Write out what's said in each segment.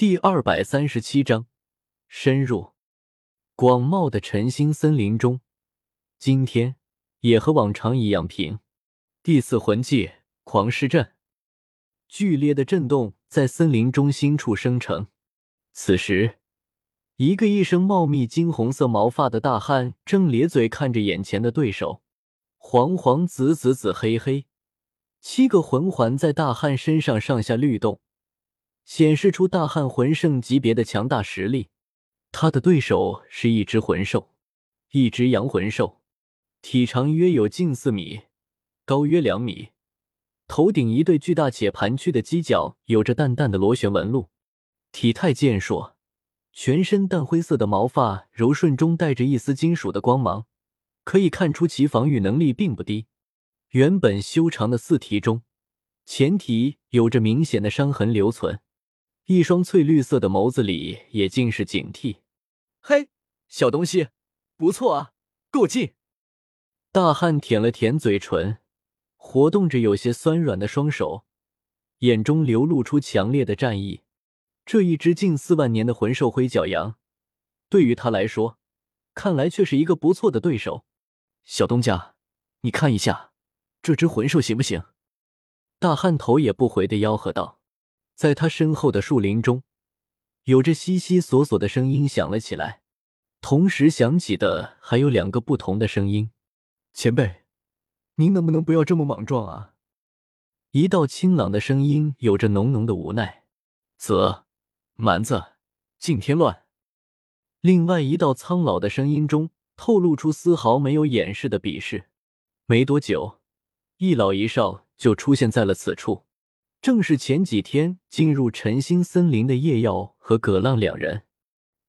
第二百三十七章，深入广袤的晨星森林中，今天也和往常一样平。第四魂技狂狮阵，剧烈的震动在森林中心处生成。此时，一个一身茂密金红色毛发的大汉正咧嘴看着眼前的对手，黄黄紫紫紫黑黑，七个魂环在大汉身上上下律动。显示出大汉魂圣级别的强大实力。他的对手是一只魂兽，一只阳魂兽，体长约有近四米，高约两米，头顶一对巨大且盘曲的犄角，有着淡淡的螺旋纹路，体态健硕，全身淡灰色的毛发柔顺中带着一丝金属的光芒，可以看出其防御能力并不低。原本修长的四蹄中，前蹄有着明显的伤痕留存。一双翠绿色的眸子里也尽是警惕。嘿，小东西，不错啊，够劲！大汉舔了舔嘴唇，活动着有些酸软的双手，眼中流露出强烈的战意。这一只近四万年的魂兽灰角羊，对于他来说，看来却是一个不错的对手。小东家，你看一下，这只魂兽行不行？大汉头也不回的吆喝道。在他身后的树林中，有着悉悉索索的声音响了起来，同时响起的还有两个不同的声音：“前辈，您能不能不要这么莽撞啊？”一道清朗的声音有着浓浓的无奈：“啧，蛮子，尽添乱。”另外一道苍老的声音中透露出丝毫没有掩饰的鄙视。没多久，一老一少就出现在了此处。正是前几天进入晨星森林的叶耀和葛浪两人，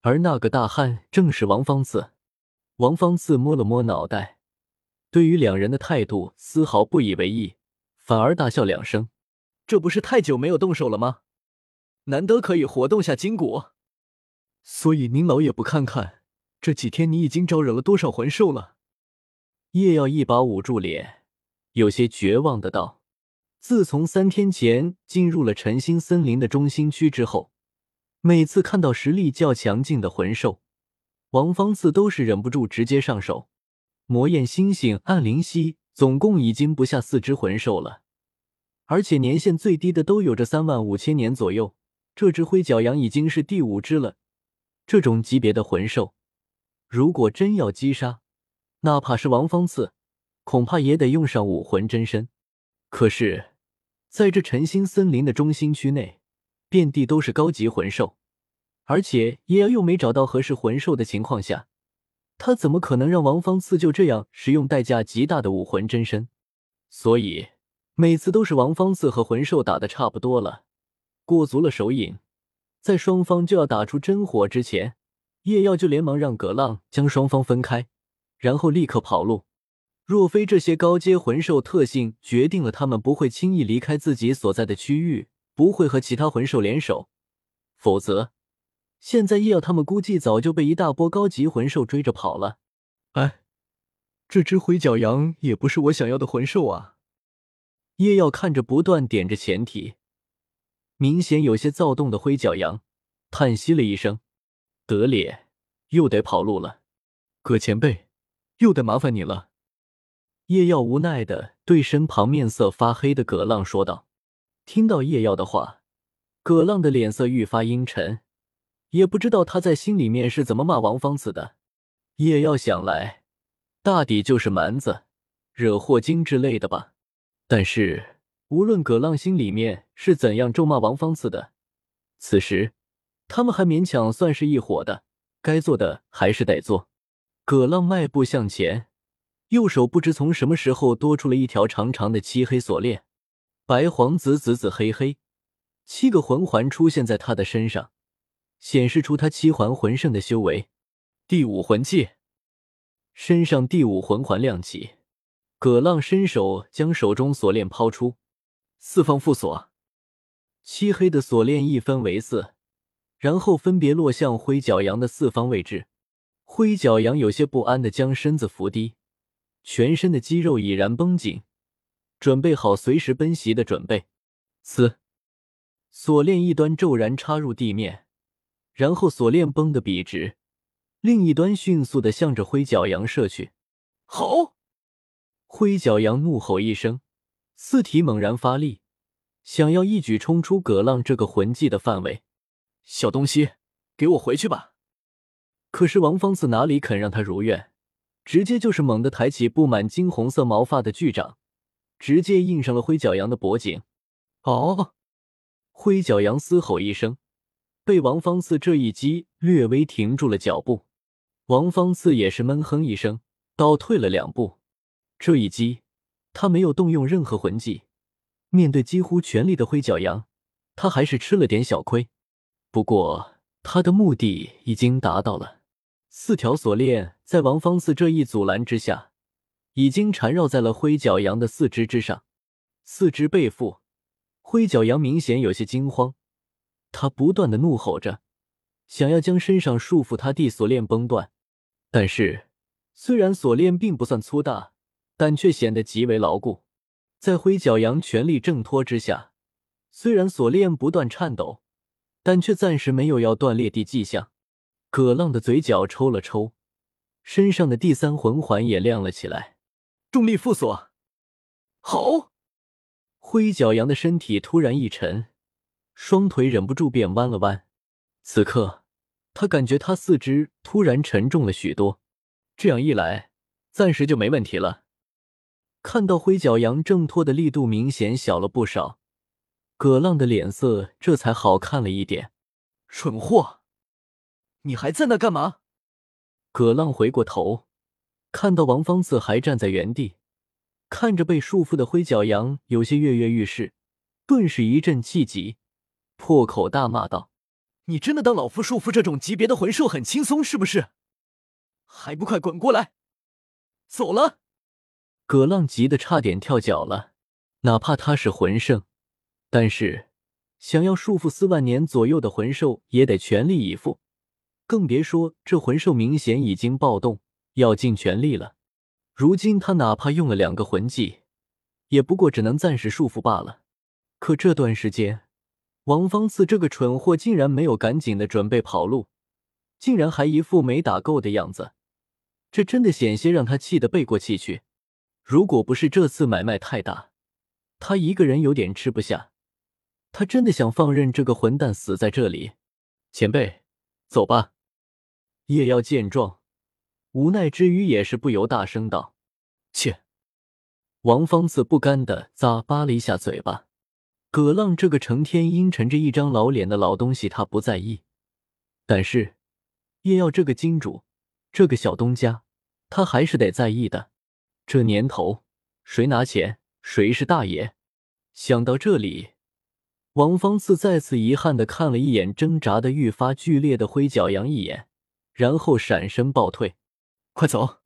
而那个大汉正是王方次。王方次摸了摸脑袋，对于两人的态度丝毫不以为意，反而大笑两声：“这不是太久没有动手了吗？难得可以活动下筋骨。所以您老也不看看，这几天你已经招惹了多少魂兽了？”叶耀一把捂住脸，有些绝望的道。自从三天前进入了晨星森林的中心区之后，每次看到实力较强劲的魂兽，王方次都是忍不住直接上手。魔焰猩猩、暗灵犀总共已经不下四只魂兽了，而且年限最低的都有着三万五千年左右。这只灰角羊已经是第五只了。这种级别的魂兽，如果真要击杀，哪怕是王方次，恐怕也得用上武魂真身。可是。在这晨星森林的中心区内，遍地都是高级魂兽，而且叶瑶又没找到合适魂兽的情况下，他怎么可能让王方次就这样使用代价极大的武魂真身？所以每次都是王方次和魂兽打的差不多了，过足了手瘾，在双方就要打出真火之前，叶耀就连忙让葛浪将双方分开，然后立刻跑路。若非这些高阶魂兽特性决定了他们不会轻易离开自己所在的区域，不会和其他魂兽联手，否则现在叶耀他们估计早就被一大波高级魂兽追着跑了。哎，这只灰角羊也不是我想要的魂兽啊！叶耀看着不断点着前蹄，明显有些躁动的灰角羊，叹息了一声：“得咧，又得跑路了。葛前辈，又得麻烦你了。”叶耀无奈的对身旁面色发黑的葛浪说道：“听到叶耀的话，葛浪的脸色愈发阴沉，也不知道他在心里面是怎么骂王方子的。叶耀想来，大抵就是蛮子惹祸精之类的吧。但是无论葛浪心里面是怎样咒骂王方子的，此时他们还勉强算是一伙的，该做的还是得做。”葛浪迈步向前。右手不知从什么时候多出了一条长长的漆黑锁链，白黄紫紫紫黑黑，七个魂环出现在他的身上，显示出他七环魂圣的修为。第五魂技，身上第五魂环亮起，葛浪伸手将手中锁链抛出，四方缚锁，漆黑的锁链一分为四，然后分别落向灰角羊的四方位置。灰角羊有些不安的将身子伏低。全身的肌肉已然绷紧，准备好随时奔袭的准备。嘶！锁链一端骤然插入地面，然后锁链绷得笔直，另一端迅速的向着灰角羊射去。好！灰角羊怒吼一声，四蹄猛然发力，想要一举冲出葛浪这个魂技的范围。小东西，给我回去吧！可是王方子哪里肯让他如愿，直接就是猛地抬起布满金红色毛发的巨掌，直接印上了灰角羊的脖颈。哦！灰角羊嘶吼一声，被王方次这一击略微停住了脚步。王方次也是闷哼一声，倒退了两步。这一击，他没有动用任何魂技，面对几乎全力的灰角羊，他还是吃了点小亏。不过，他的目的已经达到了。四条锁链在王方四这一阻拦之下，已经缠绕在了灰角羊的四肢之上。四肢背负，灰角羊明显有些惊慌，他不断的怒吼着，想要将身上束缚他的锁链崩断。但是，虽然锁链并不算粗大。但却显得极为牢固，在灰角羊全力挣脱之下，虽然锁链不断颤抖，但却暂时没有要断裂的迹象。葛浪的嘴角抽了抽，身上的第三魂环也亮了起来，重力附锁。好！灰角羊的身体突然一沉，双腿忍不住便弯了弯。此刻，他感觉他四肢突然沉重了许多，这样一来，暂时就没问题了。看到灰角羊挣脱的力度明显小了不少，葛浪的脸色这才好看了一点。蠢货，你还在那干嘛？葛浪回过头，看到王方子还站在原地，看着被束缚的灰角羊，有些跃跃欲试，顿时一阵气急，破口大骂道：“你真的当老夫束缚这种级别的魂兽很轻松是不是？还不快滚过来！走了！”葛浪急得差点跳脚了，哪怕他是魂圣，但是想要束缚四万年左右的魂兽，也得全力以赴，更别说这魂兽明显已经暴动，要尽全力了。如今他哪怕用了两个魂技，也不过只能暂时束缚罢了。可这段时间，王方次这个蠢货竟然没有赶紧的准备跑路，竟然还一副没打够的样子，这真的险些让他气得背过气去。如果不是这次买卖太大，他一个人有点吃不下。他真的想放任这个混蛋死在这里。前辈，走吧。叶耀见状，无奈之余也是不由大声道：“切！”王方次不甘的咂巴了一下嘴巴。葛浪这个成天阴沉着一张老脸的老东西，他不在意。但是叶耀这个金主，这个小东家，他还是得在意的。这年头，谁拿钱谁是大爷。想到这里，王方次再次遗憾的看了一眼挣扎的愈发剧烈的灰脚羊一眼，然后闪身暴退。快走！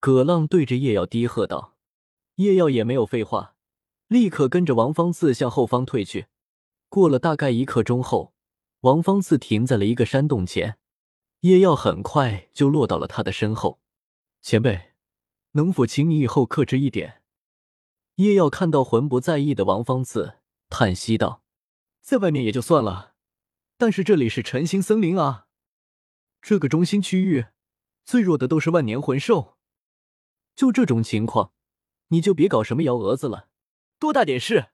葛浪对着叶耀低喝道。叶耀也没有废话，立刻跟着王方次向后方退去。过了大概一刻钟后，王方次停在了一个山洞前，叶耀很快就落到了他的身后。前辈。能否请你以后克制一点？叶耀看到魂不在意的王方次，叹息道：“在外面也就算了，但是这里是晨星森林啊，这个中心区域最弱的都是万年魂兽。就这种情况，你就别搞什么幺蛾子了，多大点事？”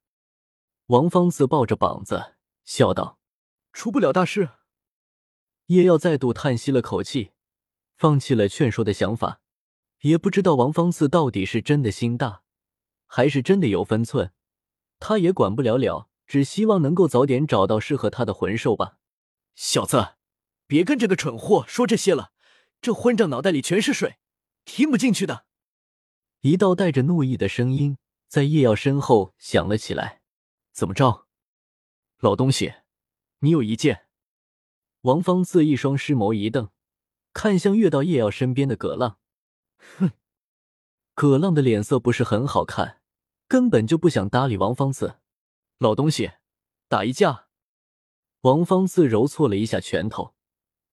王方次抱着膀子笑道：“出不了大事。”叶耀再度叹息了口气，放弃了劝说的想法。也不知道王方次到底是真的心大，还是真的有分寸，他也管不了了，只希望能够早点找到适合他的魂兽吧。小子，别跟这个蠢货说这些了，这混账脑袋里全是水，听不进去的。一道带着怒意的声音在叶耀身后响了起来：“怎么着，老东西，你有意见？”王方自一双尸眸一瞪，看向跃到叶耀身边的葛浪。哼，葛浪的脸色不是很好看，根本就不想搭理王方次。老东西，打一架。王方自揉搓了一下拳头，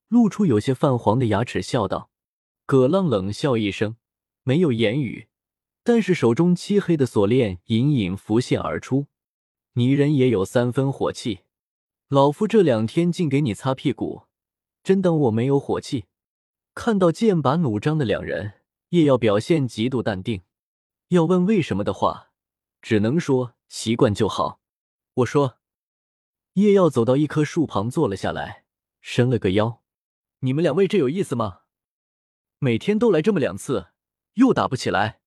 露出有些泛黄的牙齿，笑道：“葛浪冷笑一声，没有言语，但是手中漆黑的锁链隐隐浮现而出，泥人也有三分火气。”老夫这两天竟给你擦屁股，真当我没有火气？看到剑拔弩张的两人，叶耀表现极度淡定。要问为什么的话，只能说习惯就好。我说，叶耀走到一棵树旁坐了下来，伸了个腰。你们两位这有意思吗？每天都来这么两次，又打不起来。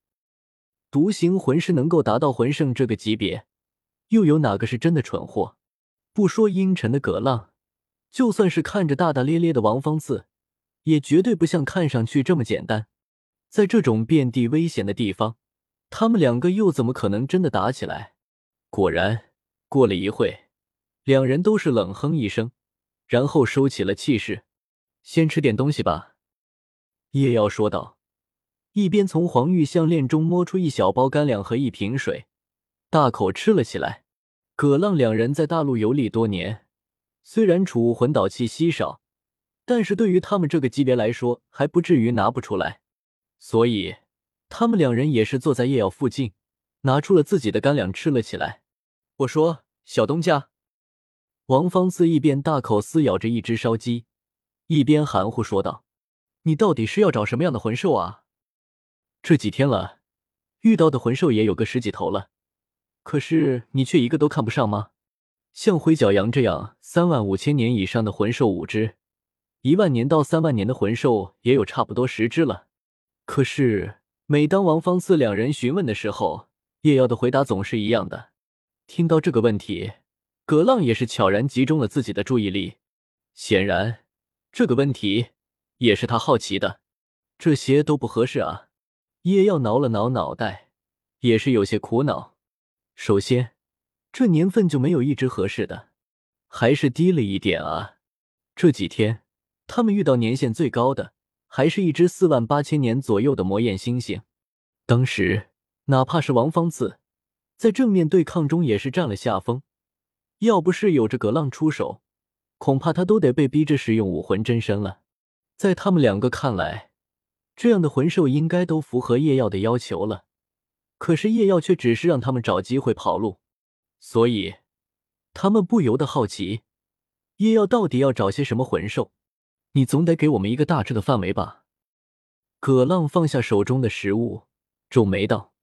独行魂师能够达到魂圣这个级别，又有哪个是真的蠢货？不说阴沉的葛浪，就算是看着大大咧咧的王方次，也绝对不像看上去这么简单。在这种遍地危险的地方，他们两个又怎么可能真的打起来？果然，过了一会，两人都是冷哼一声，然后收起了气势。先吃点东西吧，叶耀说道，一边从黄玉项链中摸出一小包干粮和一瓶水，大口吃了起来。葛浪两人在大陆游历多年，虽然储物魂导器稀少，但是对于他们这个级别来说，还不至于拿不出来。所以，他们两人也是坐在叶耀附近，拿出了自己的干粮吃了起来。我说：“小东家。”王方次一边大口撕咬着一只烧鸡。一边含糊说道：“你到底是要找什么样的魂兽啊？这几天了，遇到的魂兽也有个十几头了，可是你却一个都看不上吗？像灰角羊这样三万五千年以上的魂兽五只，一万年到三万年的魂兽也有差不多十只了。可是每当王方四两人询问的时候，叶耀的回答总是一样的。听到这个问题，葛浪也是悄然集中了自己的注意力，显然。”这个问题也是他好奇的，这些都不合适啊！叶耀挠了挠脑袋，也是有些苦恼。首先，这年份就没有一只合适的，还是低了一点啊！这几天他们遇到年限最高的，还是一只四万八千年左右的魔焰猩猩。当时哪怕是王方次，在正面对抗中也是占了下风，要不是有着葛浪出手。恐怕他都得被逼着使用武魂真身了。在他们两个看来，这样的魂兽应该都符合叶耀的要求了。可是叶耀却只是让他们找机会跑路，所以他们不由得好奇：叶耀到底要找些什么魂兽？你总得给我们一个大致的范围吧？葛浪放下手中的食物，皱眉道：“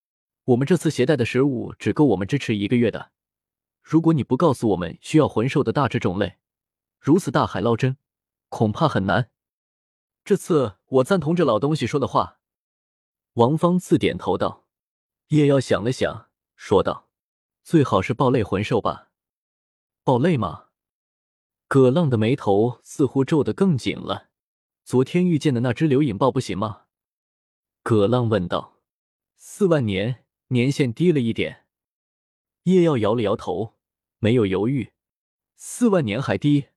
我们这次携带的食物只够我们支持一个月的。如果你不告诉我们需要魂兽的大致种类，”如此大海捞针，恐怕很难。这次我赞同这老东西说的话。王方次点头道。叶耀想了想，说道：“最好是暴类魂兽吧？暴类吗？”葛浪的眉头似乎皱得更紧了。昨天遇见的那只流影豹不行吗？葛浪问道。四万年年限低了一点。叶耀摇了摇头，没有犹豫。四万年还低？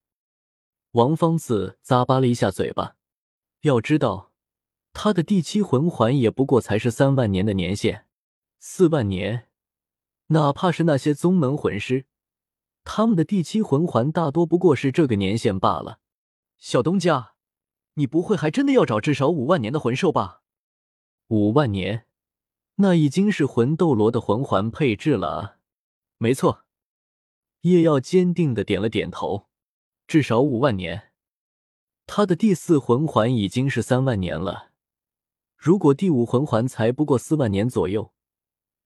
王方子咂巴了一下嘴巴，要知道，他的第七魂环也不过才是三万年的年限，四万年，哪怕是那些宗门魂师，他们的第七魂环大多不过是这个年限罢了。小东家，你不会还真的要找至少五万年的魂兽吧？五万年，那已经是魂斗罗的魂环配置了！没错，叶耀坚定的点了点头。至少五万年，他的第四魂环已经是三万年了。如果第五魂环才不过四万年左右，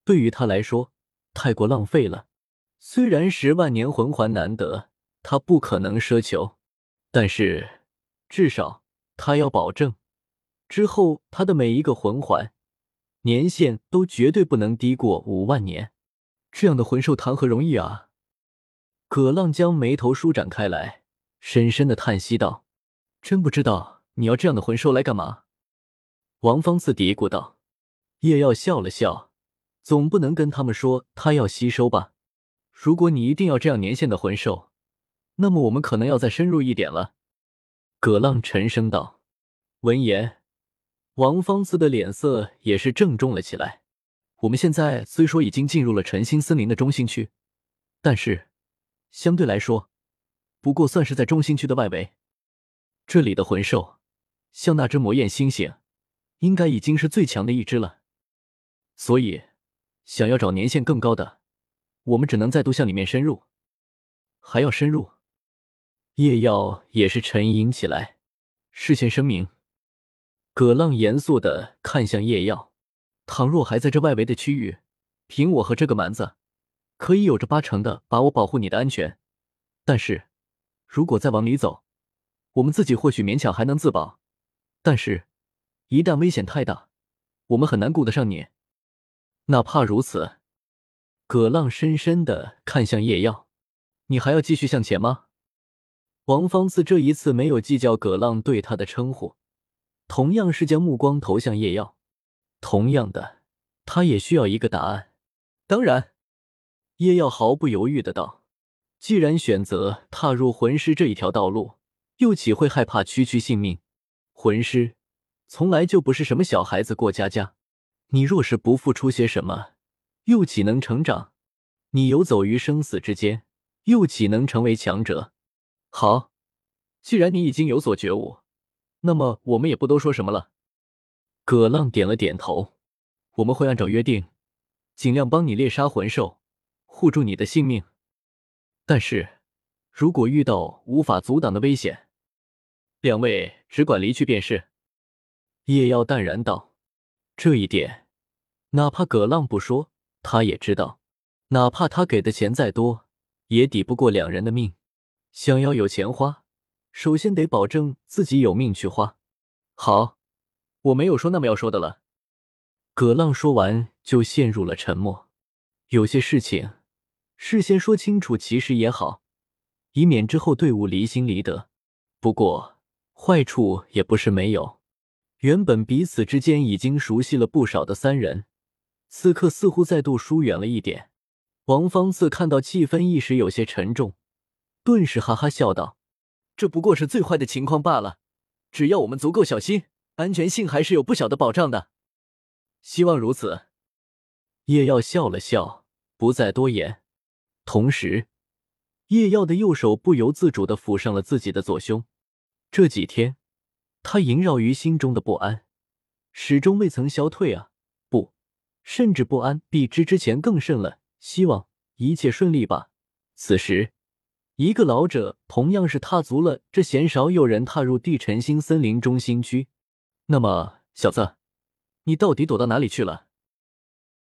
对于他来说太过浪费了。虽然十万年魂环难得，他不可能奢求，但是至少他要保证，之后他的每一个魂环年限都绝对不能低过五万年。这样的魂兽谈何容易啊！葛浪将眉头舒展开来。深深的叹息道：“真不知道你要这样的魂兽来干嘛？”王方次嘀咕道。叶耀笑了笑，总不能跟他们说他要吸收吧？如果你一定要这样年限的魂兽，那么我们可能要再深入一点了。”葛浪沉声道。闻言，王方次的脸色也是郑重了起来。我们现在虽说已经进入了晨星森林的中心区，但是相对来说。不过算是在中心区的外围，这里的魂兽，像那只魔焰猩猩，应该已经是最强的一只了。所以，想要找年限更高的，我们只能再度向里面深入。还要深入，夜耀也是沉吟起来。事先声明，葛浪严肃的看向夜耀：倘若还在这外围的区域，凭我和这个蛮子，可以有着八成的把握保护你的安全。但是，如果再往里走，我们自己或许勉强还能自保，但是，一旦危险太大，我们很难顾得上你。哪怕如此，葛浪深深的看向叶耀：“你还要继续向前吗？”王方次这一次没有计较葛浪对他的称呼，同样是将目光投向叶耀。同样的，他也需要一个答案。当然，叶耀毫不犹豫的道：“既然选择踏入魂师这一条道路，又岂会害怕区区性命？魂师从来就不是什么小孩子过家家。你若是不付出些什么，又岂能成长？你游走于生死之间，又岂能成为强者？”好，既然你已经有所觉悟，那么我们也不多说什么了。葛浪点了点头，我们会按照约定，尽量帮你猎杀魂兽，护住你的性命。但是，如果遇到无法阻挡的危险，两位只管离去便是。叶耀淡然道：“这一点，哪怕葛浪不说，他也知道。哪怕他给的钱再多，也抵不过两人的命。”想要有钱花，首先得保证自己有命去花。好，我没有说那么要说的了。葛浪说完就陷入了沉默。有些事情事先说清楚，其实也好，以免之后队伍离心离德。不过坏处也不是没有。原本彼此之间已经熟悉了不少的三人，此刻似乎再度疏远了一点。王方次看到气氛一时有些沉重。顿时哈哈笑道：“这不过是最坏的情况罢了，只要我们足够小心，安全性还是有不小的保障的。希望如此。”叶耀笑了笑，不再多言。同时，叶耀的右手不由自主的抚上了自己的左胸。这几天，他萦绕于心中的不安，始终未曾消退啊！不，甚至不安比之之前更甚了。希望一切顺利吧。此时。一个老者同样是踏足了这鲜少有人踏入地辰星森林中心区。那么，小子，你到底躲到哪里去了？